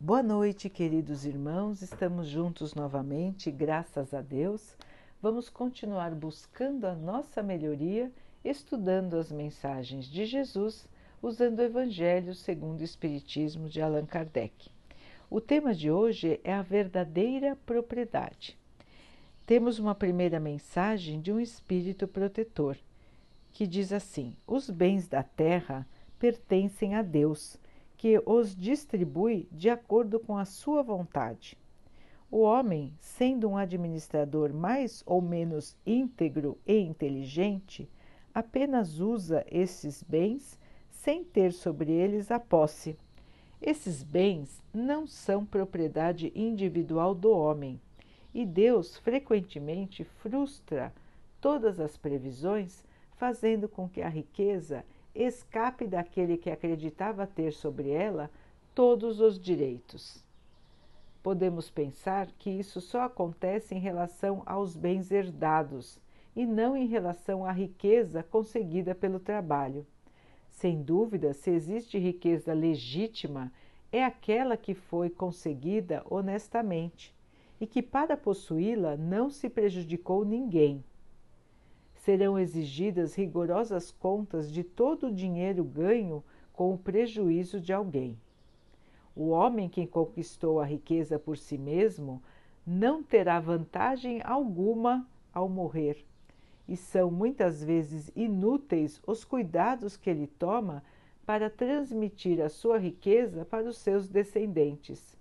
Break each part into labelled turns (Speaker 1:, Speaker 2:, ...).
Speaker 1: Boa noite, queridos irmãos. Estamos juntos novamente, graças a Deus. Vamos continuar buscando a nossa melhoria, estudando as mensagens de Jesus, usando o Evangelho segundo o Espiritismo de Allan Kardec. O tema de hoje é a verdadeira propriedade. Temos uma primeira mensagem de um espírito protetor, que diz assim: Os bens da terra pertencem a Deus que os distribui de acordo com a sua vontade. O homem, sendo um administrador mais ou menos íntegro e inteligente, apenas usa esses bens sem ter sobre eles a posse. Esses bens não são propriedade individual do homem, e Deus frequentemente frustra todas as previsões, fazendo com que a riqueza escape daquele que acreditava ter sobre ela todos os direitos. Podemos pensar que isso só acontece em relação aos bens herdados e não em relação à riqueza conseguida pelo trabalho. Sem dúvida, se existe riqueza legítima, é aquela que foi conseguida honestamente e que, para possuí-la, não se prejudicou ninguém serão exigidas rigorosas contas de todo o dinheiro ganho com o prejuízo de alguém. O homem que conquistou a riqueza por si mesmo não terá vantagem alguma ao morrer, e são muitas vezes inúteis os cuidados que ele toma para transmitir a sua riqueza para os seus descendentes.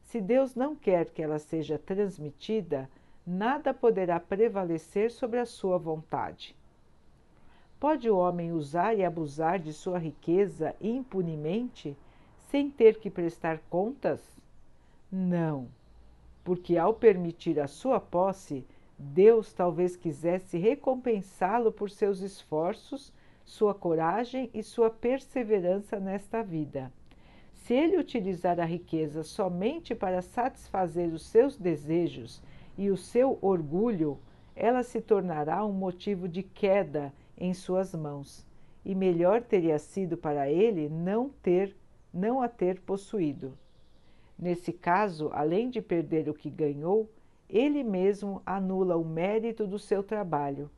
Speaker 1: Se Deus não quer que ela seja transmitida, nada poderá prevalecer sobre a sua vontade. Pode o homem usar e abusar de sua riqueza impunemente, sem ter que prestar contas? Não, porque ao permitir a sua posse, Deus talvez quisesse recompensá-lo por seus esforços, sua coragem e sua perseverança nesta vida. Se ele utilizar a riqueza somente para satisfazer os seus desejos e o seu orgulho, ela se tornará um motivo de queda em suas mãos, e melhor teria sido para ele não ter, não a ter possuído. Nesse caso, além de perder o que ganhou, ele mesmo anula o mérito do seu trabalho.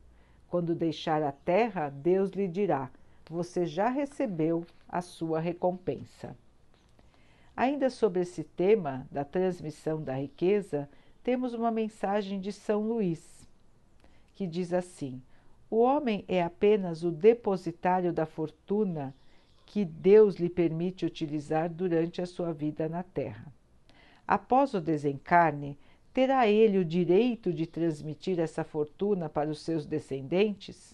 Speaker 1: Quando deixar a terra, Deus lhe dirá: Você já recebeu a sua recompensa. Ainda sobre esse tema da transmissão da riqueza, temos uma mensagem de São Luís, que diz assim: O homem é apenas o depositário da fortuna que Deus lhe permite utilizar durante a sua vida na Terra. Após o desencarne, terá ele o direito de transmitir essa fortuna para os seus descendentes?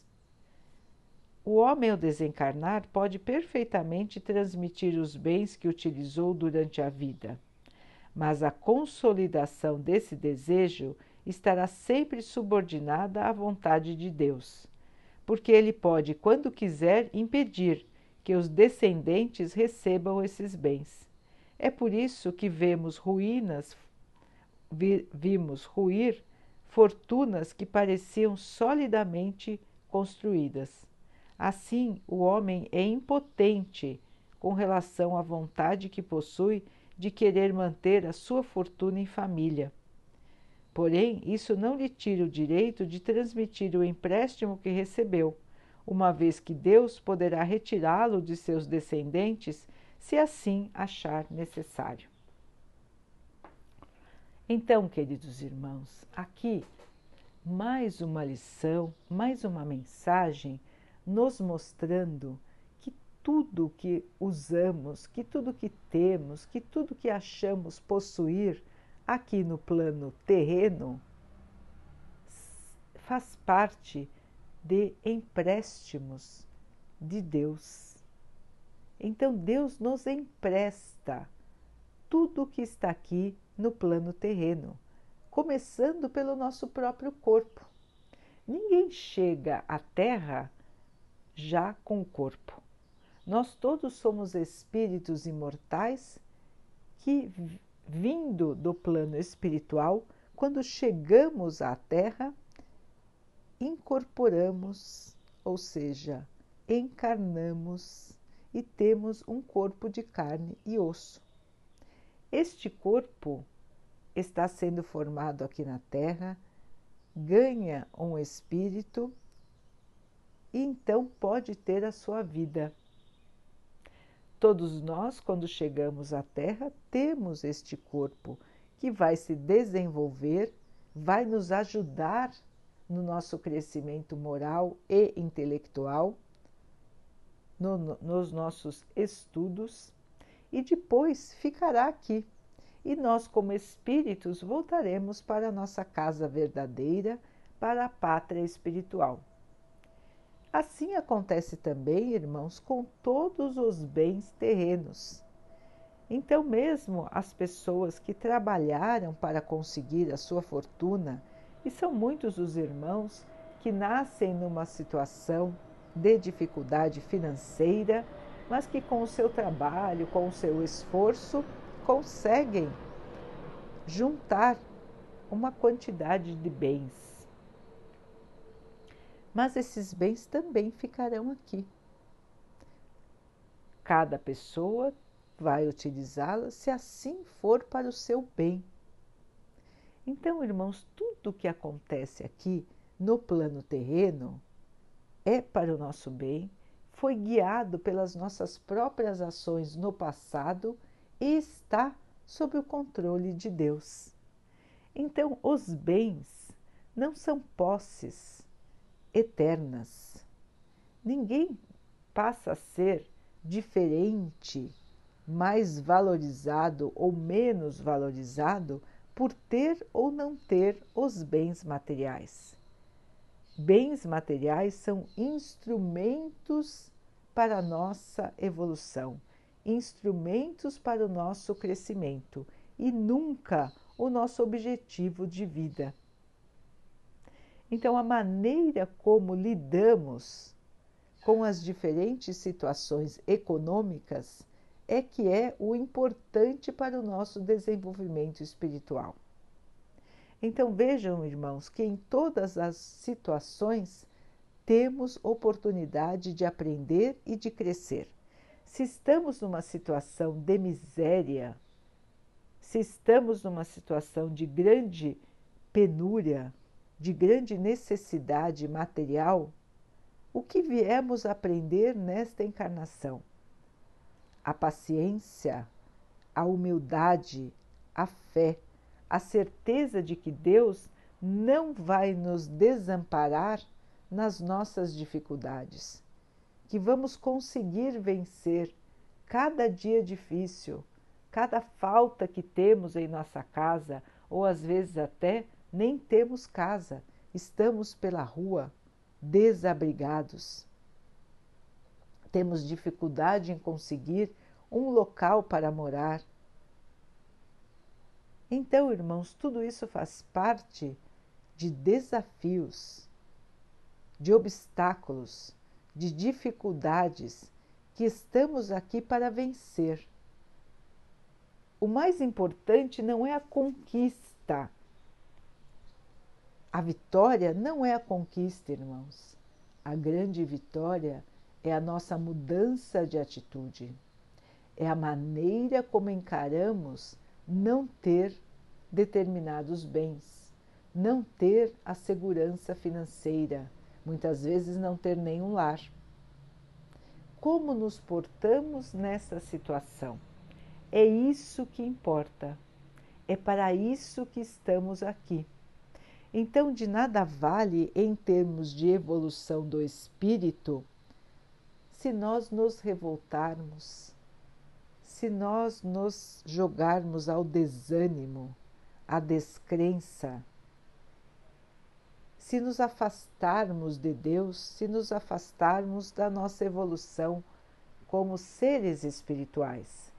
Speaker 1: O homem, ao desencarnar, pode perfeitamente transmitir os bens que utilizou durante a vida mas a consolidação desse desejo estará sempre subordinada à vontade de Deus, porque Ele pode, quando quiser, impedir que os descendentes recebam esses bens. É por isso que vemos ruínas, vi, vimos ruir fortunas que pareciam solidamente construídas. Assim, o homem é impotente com relação à vontade que possui de querer manter a sua fortuna em família. Porém, isso não lhe tira o direito de transmitir o empréstimo que recebeu, uma vez que Deus poderá retirá-lo de seus descendentes se assim achar necessário. Então, queridos irmãos, aqui mais uma lição, mais uma mensagem nos mostrando tudo que usamos, que tudo que temos, que tudo que achamos possuir aqui no plano terreno faz parte de empréstimos de Deus. Então Deus nos empresta tudo o que está aqui no plano terreno, começando pelo nosso próprio corpo. Ninguém chega à Terra já com o corpo. Nós todos somos espíritos imortais que, vindo do plano espiritual, quando chegamos à Terra, incorporamos, ou seja, encarnamos e temos um corpo de carne e osso. Este corpo está sendo formado aqui na Terra, ganha um espírito e então pode ter a sua vida. Todos nós, quando chegamos à Terra, temos este corpo que vai se desenvolver, vai nos ajudar no nosso crescimento moral e intelectual, no, no, nos nossos estudos, e depois ficará aqui. E nós, como espíritos, voltaremos para a nossa casa verdadeira, para a pátria espiritual. Assim acontece também, irmãos, com todos os bens terrenos. Então, mesmo as pessoas que trabalharam para conseguir a sua fortuna, e são muitos os irmãos que nascem numa situação de dificuldade financeira, mas que com o seu trabalho, com o seu esforço, conseguem juntar uma quantidade de bens mas esses bens também ficarão aqui. Cada pessoa vai utilizá-la se assim for para o seu bem. Então, irmãos, tudo o que acontece aqui no plano terreno é para o nosso bem, foi guiado pelas nossas próprias ações no passado e está sob o controle de Deus. Então, os bens não são posses, eternas. Ninguém passa a ser diferente, mais valorizado ou menos valorizado por ter ou não ter os bens materiais. Bens materiais são instrumentos para a nossa evolução, instrumentos para o nosso crescimento e nunca o nosso objetivo de vida. Então, a maneira como lidamos com as diferentes situações econômicas é que é o importante para o nosso desenvolvimento espiritual. Então, vejam, irmãos, que em todas as situações temos oportunidade de aprender e de crescer. Se estamos numa situação de miséria, se estamos numa situação de grande penúria, de grande necessidade material, o que viemos aprender nesta encarnação? A paciência, a humildade, a fé, a certeza de que Deus não vai nos desamparar nas nossas dificuldades, que vamos conseguir vencer cada dia difícil, cada falta que temos em nossa casa, ou às vezes até nem temos casa, estamos pela rua, desabrigados. Temos dificuldade em conseguir um local para morar. Então, irmãos, tudo isso faz parte de desafios, de obstáculos, de dificuldades que estamos aqui para vencer. O mais importante não é a conquista a vitória não é a conquista, irmãos. A grande vitória é a nossa mudança de atitude. É a maneira como encaramos não ter determinados bens, não ter a segurança financeira, muitas vezes não ter nenhum lar. Como nos portamos nessa situação? É isso que importa. É para isso que estamos aqui então, de nada vale, em termos de evolução do espírito, se nós nos revoltarmos, se nós nos jogarmos ao desânimo, à descrença, se nos afastarmos de Deus, se nos afastarmos da nossa evolução como seres espirituais.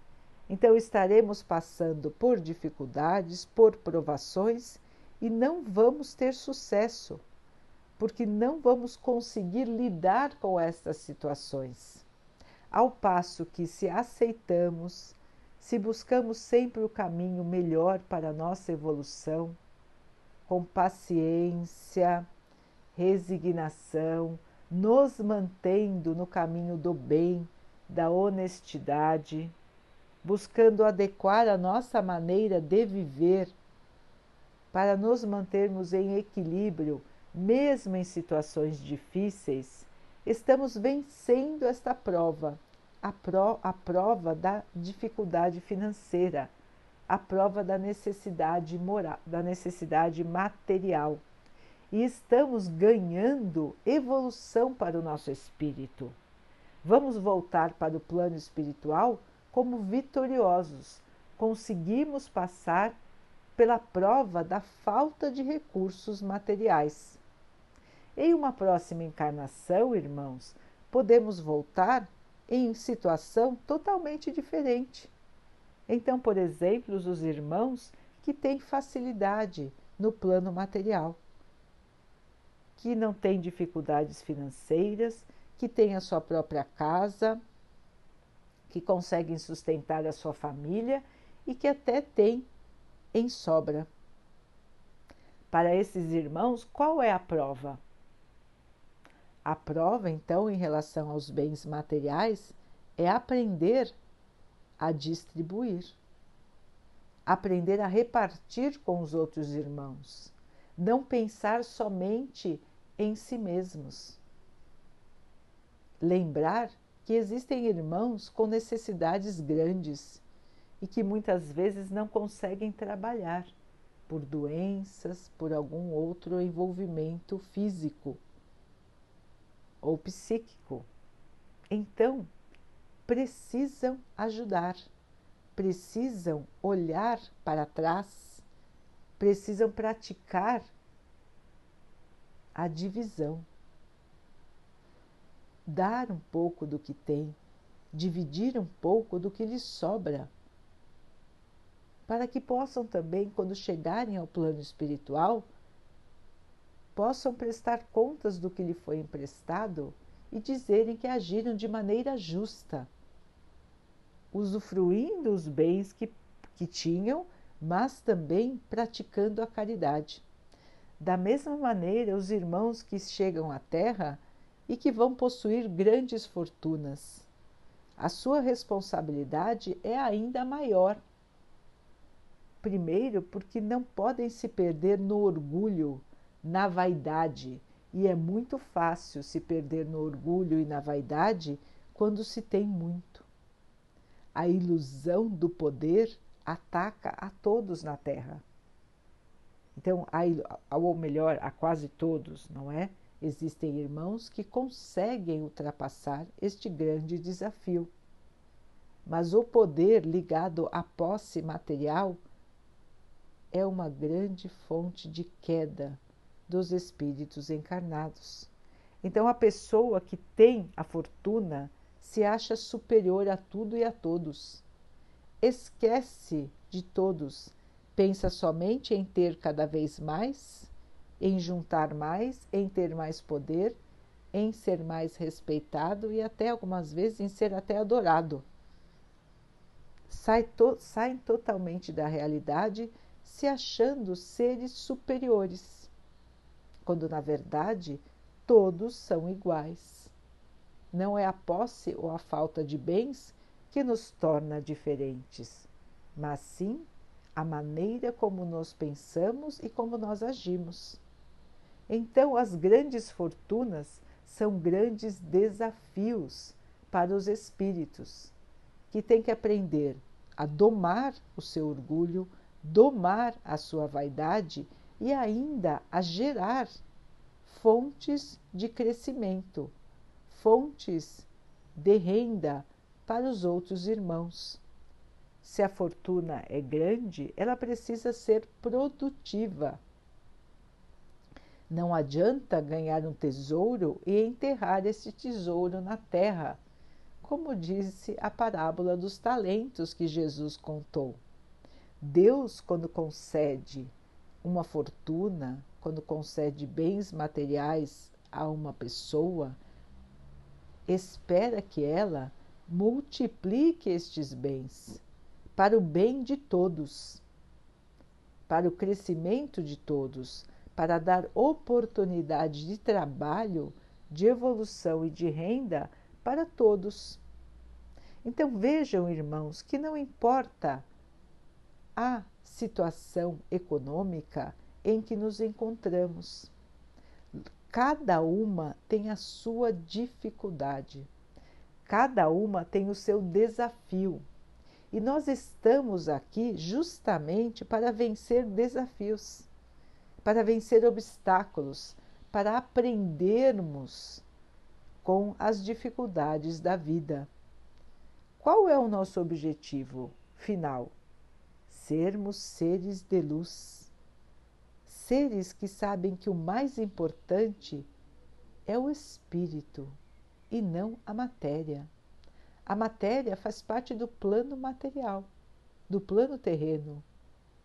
Speaker 1: Então estaremos passando por dificuldades, por provações e não vamos ter sucesso, porque não vamos conseguir lidar com estas situações. Ao passo que, se aceitamos, se buscamos sempre o caminho melhor para a nossa evolução, com paciência, resignação, nos mantendo no caminho do bem, da honestidade, buscando adequar a nossa maneira de viver para nos mantermos em equilíbrio, mesmo em situações difíceis, estamos vencendo esta prova, a, pro, a prova da dificuldade financeira, a prova da necessidade moral, da necessidade material. E estamos ganhando evolução para o nosso espírito. Vamos voltar para o plano espiritual como vitoriosos. Conseguimos passar pela prova da falta de recursos materiais. Em uma próxima encarnação, irmãos, podemos voltar em situação totalmente diferente. Então, por exemplo, os irmãos que têm facilidade no plano material, que não têm dificuldades financeiras, que têm a sua própria casa, que conseguem sustentar a sua família e que até têm em sobra. Para esses irmãos, qual é a prova? A prova, então, em relação aos bens materiais, é aprender a distribuir, aprender a repartir com os outros irmãos, não pensar somente em si mesmos. Lembrar que existem irmãos com necessidades grandes e que muitas vezes não conseguem trabalhar por doenças, por algum outro envolvimento físico ou psíquico. Então, precisam ajudar, precisam olhar para trás, precisam praticar a divisão. Dar um pouco do que tem, dividir um pouco do que lhes sobra, para que possam também, quando chegarem ao plano espiritual, possam prestar contas do que lhe foi emprestado e dizerem que agiram de maneira justa, usufruindo os bens que, que tinham, mas também praticando a caridade. Da mesma maneira, os irmãos que chegam à Terra e que vão possuir grandes fortunas. A sua responsabilidade é ainda maior. Primeiro, porque não podem se perder no orgulho na vaidade, e é muito fácil se perder no orgulho e na vaidade quando se tem muito. A ilusão do poder ataca a todos na Terra. Então, ou melhor, a quase todos, não é? Existem irmãos que conseguem ultrapassar este grande desafio. Mas o poder ligado à posse material é uma grande fonte de queda dos espíritos encarnados. Então, a pessoa que tem a fortuna se acha superior a tudo e a todos. Esquece de todos, pensa somente em ter cada vez mais, em juntar mais, em ter mais poder, em ser mais respeitado e até algumas vezes em ser até adorado. Sai to saem totalmente da realidade se achando seres superiores quando na verdade todos são iguais. Não é a posse ou a falta de bens que nos torna diferentes, mas sim a maneira como nós pensamos e como nós agimos. Então, as grandes fortunas são grandes desafios para os espíritos, que têm que aprender a domar o seu orgulho, domar a sua vaidade e ainda a gerar fontes de crescimento, fontes de renda para os outros irmãos. Se a fortuna é grande, ela precisa ser produtiva. Não adianta ganhar um tesouro e enterrar esse tesouro na terra, como disse a parábola dos talentos que Jesus contou. Deus, quando concede uma fortuna, quando concede bens materiais a uma pessoa, espera que ela multiplique estes bens para o bem de todos, para o crescimento de todos, para dar oportunidade de trabalho, de evolução e de renda para todos. Então vejam, irmãos, que não importa a situação econômica em que nos encontramos. Cada uma tem a sua dificuldade, cada uma tem o seu desafio. E nós estamos aqui justamente para vencer desafios, para vencer obstáculos, para aprendermos com as dificuldades da vida. Qual é o nosso objetivo final? Sermos seres de luz. Seres que sabem que o mais importante é o espírito e não a matéria. A matéria faz parte do plano material, do plano terreno.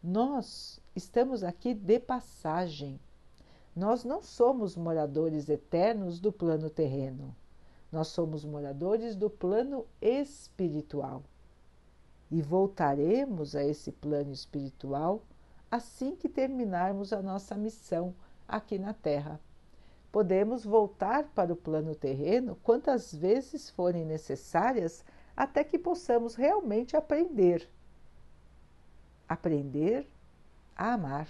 Speaker 1: Nós estamos aqui de passagem. Nós não somos moradores eternos do plano terreno. Nós somos moradores do plano espiritual e voltaremos a esse plano espiritual assim que terminarmos a nossa missão aqui na Terra. Podemos voltar para o plano terreno quantas vezes forem necessárias até que possamos realmente aprender. Aprender a amar.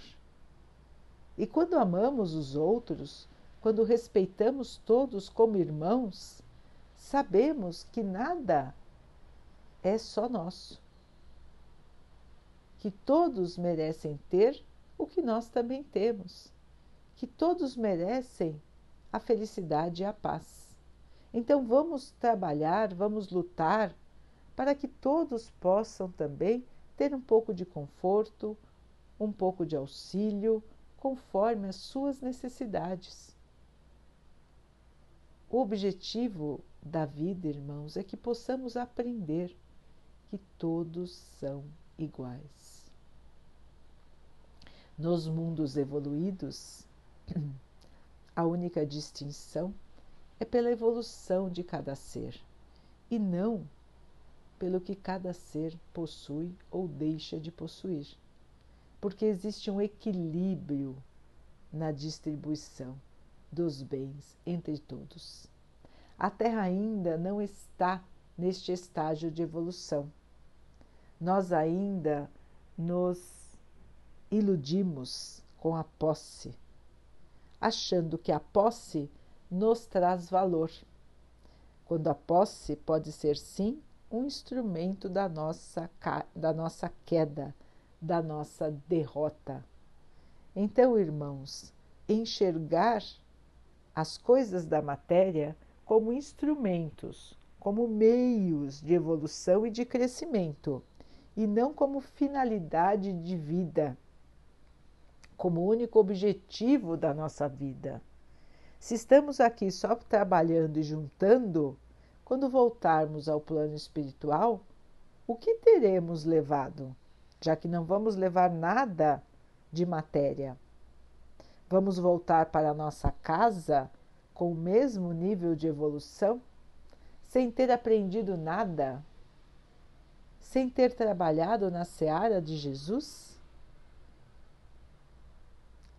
Speaker 1: E quando amamos os outros, quando respeitamos todos como irmãos, sabemos que nada é só nosso. Que todos merecem ter o que nós também temos. Que todos merecem a felicidade e a paz. Então vamos trabalhar, vamos lutar para que todos possam também ter um pouco de conforto, um pouco de auxílio, conforme as suas necessidades. O objetivo da vida, irmãos, é que possamos aprender que todos são iguais. Nos mundos evoluídos, a única distinção é pela evolução de cada ser e não pelo que cada ser possui ou deixa de possuir, porque existe um equilíbrio na distribuição dos bens entre todos a Terra ainda não está neste estágio de evolução. Nós ainda nos iludimos com a posse, achando que a posse nos traz valor, quando a posse pode ser sim um instrumento da nossa, da nossa queda, da nossa derrota. Então, irmãos, enxergar as coisas da matéria como instrumentos, como meios de evolução e de crescimento, e não como finalidade de vida, como único objetivo da nossa vida. Se estamos aqui só trabalhando e juntando, quando voltarmos ao plano espiritual, o que teremos levado? Já que não vamos levar nada de matéria. Vamos voltar para a nossa casa com o mesmo nível de evolução, sem ter aprendido nada, sem ter trabalhado na seara de Jesus?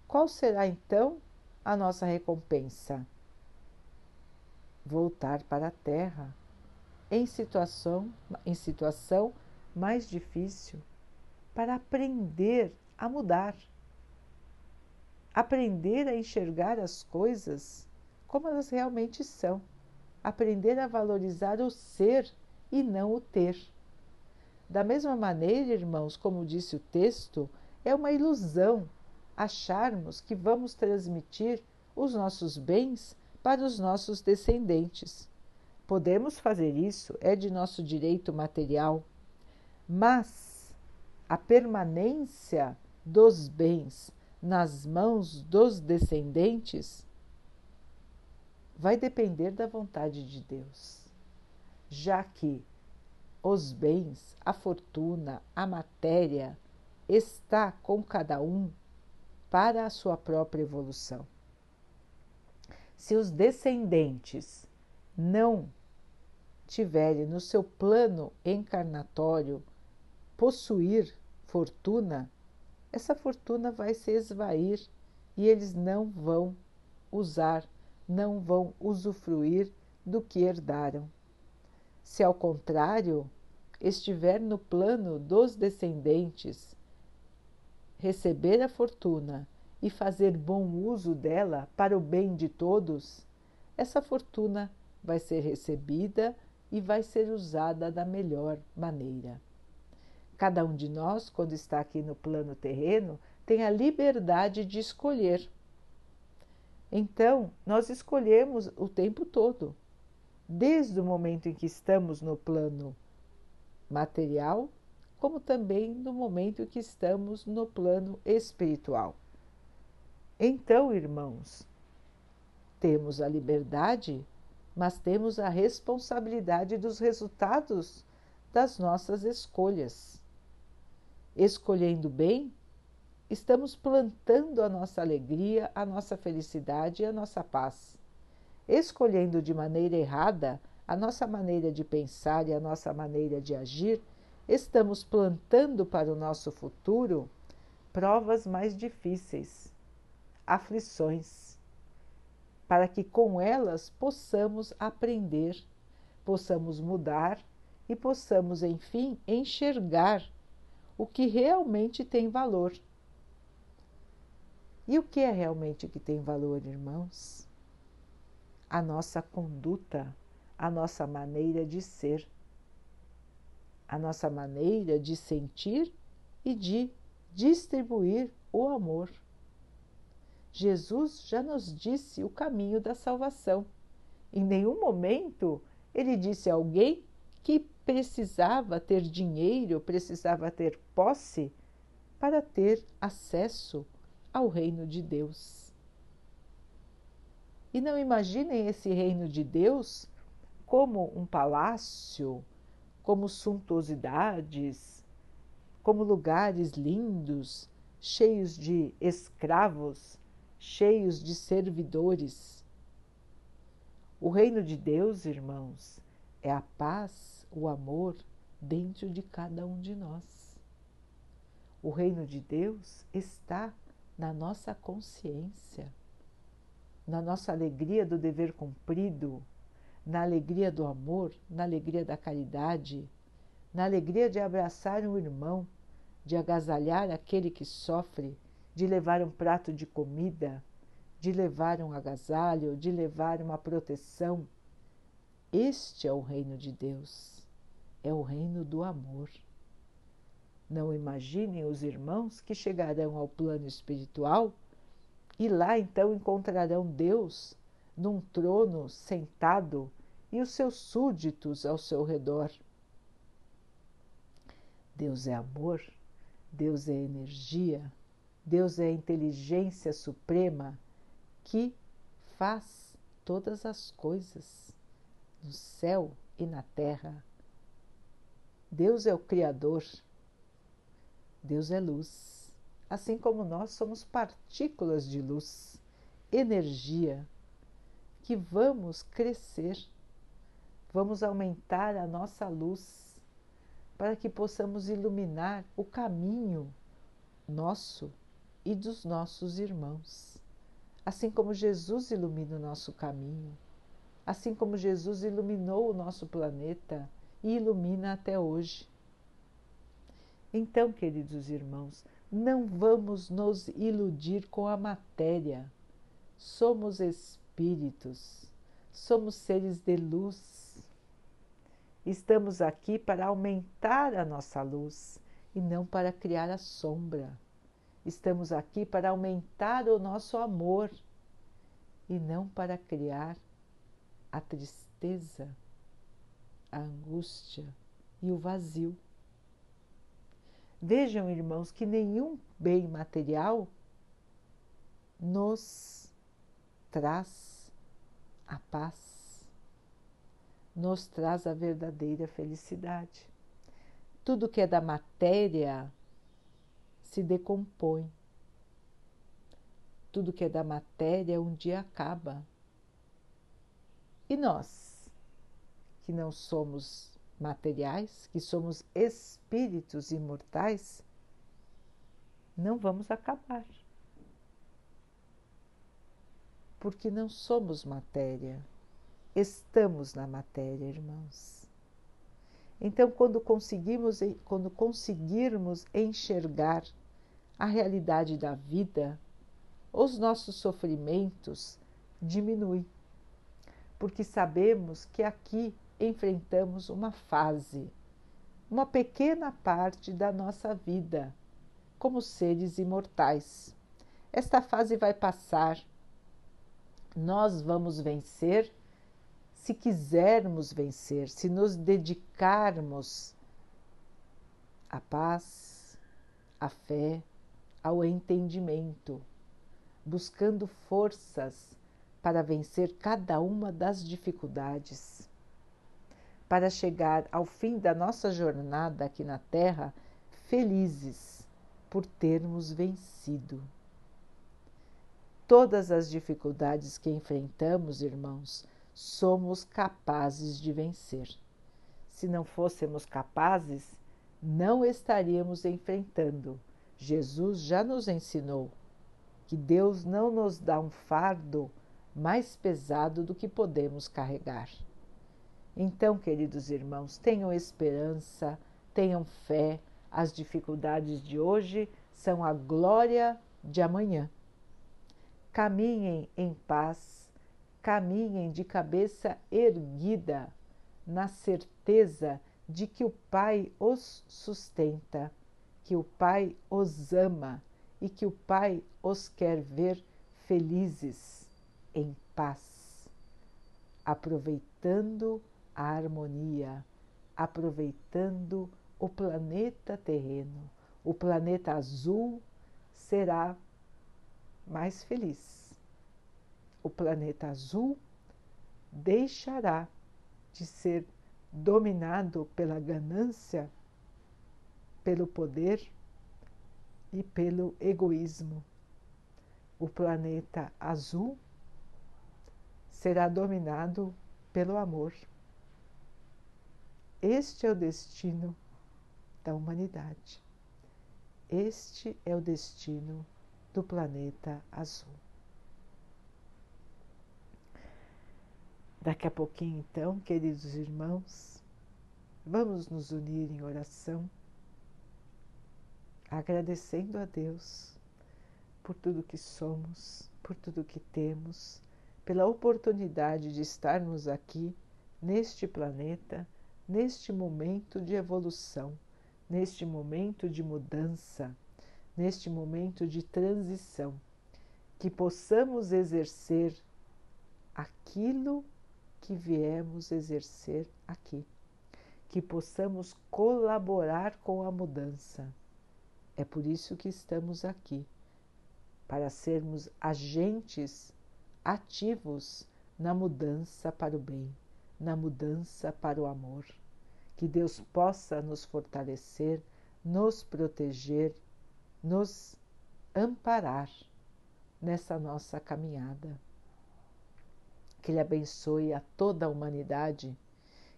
Speaker 1: Qual será então a nossa recompensa? Voltar para a Terra em situação, em situação mais difícil para aprender a mudar, aprender a enxergar as coisas como elas realmente são. Aprender a valorizar o ser e não o ter. Da mesma maneira, irmãos, como disse o texto, é uma ilusão acharmos que vamos transmitir os nossos bens para os nossos descendentes. Podemos fazer isso, é de nosso direito material, mas a permanência dos bens nas mãos dos descendentes vai depender da vontade de Deus, já que os bens, a fortuna, a matéria está com cada um para a sua própria evolução. Se os descendentes não tiverem no seu plano encarnatório possuir fortuna, essa fortuna vai se esvair e eles não vão usar não vão usufruir do que herdaram. Se ao contrário, estiver no plano dos descendentes, receber a fortuna e fazer bom uso dela para o bem de todos, essa fortuna vai ser recebida e vai ser usada da melhor maneira. Cada um de nós, quando está aqui no plano terreno, tem a liberdade de escolher. Então, nós escolhemos o tempo todo, desde o momento em que estamos no plano material, como também no momento em que estamos no plano espiritual. Então, irmãos, temos a liberdade, mas temos a responsabilidade dos resultados das nossas escolhas. Escolhendo bem, estamos plantando a nossa alegria, a nossa felicidade e a nossa paz. Escolhendo de maneira errada a nossa maneira de pensar e a nossa maneira de agir, estamos plantando para o nosso futuro provas mais difíceis aflições, para que com elas possamos aprender, possamos mudar e possamos, enfim, enxergar o que realmente tem valor. E o que é realmente que tem valor, irmãos? A nossa conduta, a nossa maneira de ser, a nossa maneira de sentir e de distribuir o amor. Jesus já nos disse o caminho da salvação. Em nenhum momento ele disse a alguém que precisava ter dinheiro, precisava ter posse para ter acesso ao reino de Deus. E não imaginem esse reino de Deus como um palácio, como suntuosidades, como lugares lindos, cheios de escravos cheios de servidores. O reino de Deus, irmãos, é a paz, o amor dentro de cada um de nós. O reino de Deus está na nossa consciência, na nossa alegria do dever cumprido, na alegria do amor, na alegria da caridade, na alegria de abraçar um irmão, de agasalhar aquele que sofre de levar um prato de comida, de levar um agasalho, de levar uma proteção. Este é o reino de Deus, é o reino do amor. Não imaginem os irmãos que chegarão ao plano espiritual e lá então encontrarão Deus num trono sentado e os seus súditos ao seu redor. Deus é amor, Deus é energia, Deus é a inteligência suprema que faz todas as coisas no céu e na terra. Deus é o Criador. Deus é luz. Assim como nós somos partículas de luz, energia, que vamos crescer, vamos aumentar a nossa luz para que possamos iluminar o caminho nosso e dos nossos irmãos. Assim como Jesus ilumina o nosso caminho, assim como Jesus iluminou o nosso planeta e ilumina até hoje. Então, queridos irmãos, não vamos nos iludir com a matéria. Somos espíritos, somos seres de luz. Estamos aqui para aumentar a nossa luz e não para criar a sombra. Estamos aqui para aumentar o nosso amor e não para criar a tristeza, a angústia e o vazio. Vejam, irmãos, que nenhum bem material nos traz a paz, nos traz a verdadeira felicidade. Tudo que é da matéria se decompõe. Tudo que é da matéria um dia acaba. E nós, que não somos materiais, que somos espíritos imortais, não vamos acabar. Porque não somos matéria, estamos na matéria, irmãos. Então, quando conseguimos, quando conseguirmos enxergar a realidade da vida, os nossos sofrimentos diminuem, porque sabemos que aqui enfrentamos uma fase, uma pequena parte da nossa vida, como seres imortais. Esta fase vai passar, nós vamos vencer se quisermos vencer, se nos dedicarmos à paz, à fé, ao entendimento, buscando forças para vencer cada uma das dificuldades, para chegar ao fim da nossa jornada aqui na Terra felizes por termos vencido. Todas as dificuldades que enfrentamos, irmãos, somos capazes de vencer. Se não fôssemos capazes, não estaríamos enfrentando. Jesus já nos ensinou que Deus não nos dá um fardo mais pesado do que podemos carregar. Então, queridos irmãos, tenham esperança, tenham fé, as dificuldades de hoje são a glória de amanhã. Caminhem em paz caminhem de cabeça erguida, na certeza de que o Pai os sustenta, que o Pai os ama e que o Pai os quer ver felizes, em paz, aproveitando a harmonia, aproveitando o planeta terreno. O planeta azul será mais feliz o planeta azul deixará de ser dominado pela ganância, pelo poder e pelo egoísmo. O planeta azul será dominado pelo amor. Este é o destino da humanidade. Este é o destino do planeta azul. Daqui a pouquinho, então, queridos irmãos, vamos nos unir em oração, agradecendo a Deus por tudo que somos, por tudo que temos, pela oportunidade de estarmos aqui neste planeta, neste momento de evolução, neste momento de mudança, neste momento de transição, que possamos exercer aquilo que viemos exercer aqui, que possamos colaborar com a mudança. É por isso que estamos aqui, para sermos agentes ativos na mudança para o bem, na mudança para o amor. Que Deus possa nos fortalecer, nos proteger, nos amparar nessa nossa caminhada que Ele abençoe a toda a humanidade,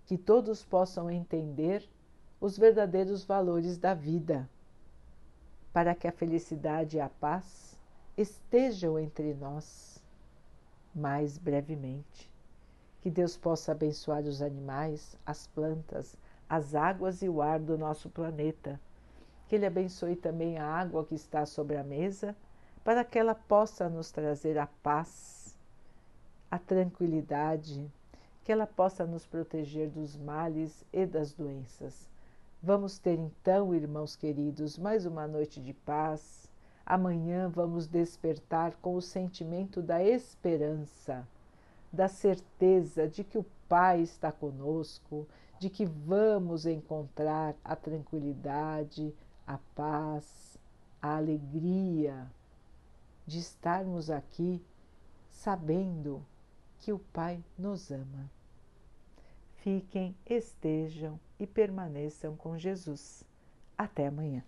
Speaker 1: que todos possam entender os verdadeiros valores da vida, para que a felicidade e a paz estejam entre nós mais brevemente. Que Deus possa abençoar os animais, as plantas, as águas e o ar do nosso planeta. Que Ele abençoe também a água que está sobre a mesa, para que ela possa nos trazer a paz a tranquilidade, que ela possa nos proteger dos males e das doenças. Vamos ter então, irmãos queridos, mais uma noite de paz. Amanhã vamos despertar com o sentimento da esperança, da certeza de que o Pai está conosco, de que vamos encontrar a tranquilidade, a paz, a alegria de estarmos aqui sabendo que o Pai nos ama. Fiquem, estejam e permaneçam com Jesus. Até amanhã.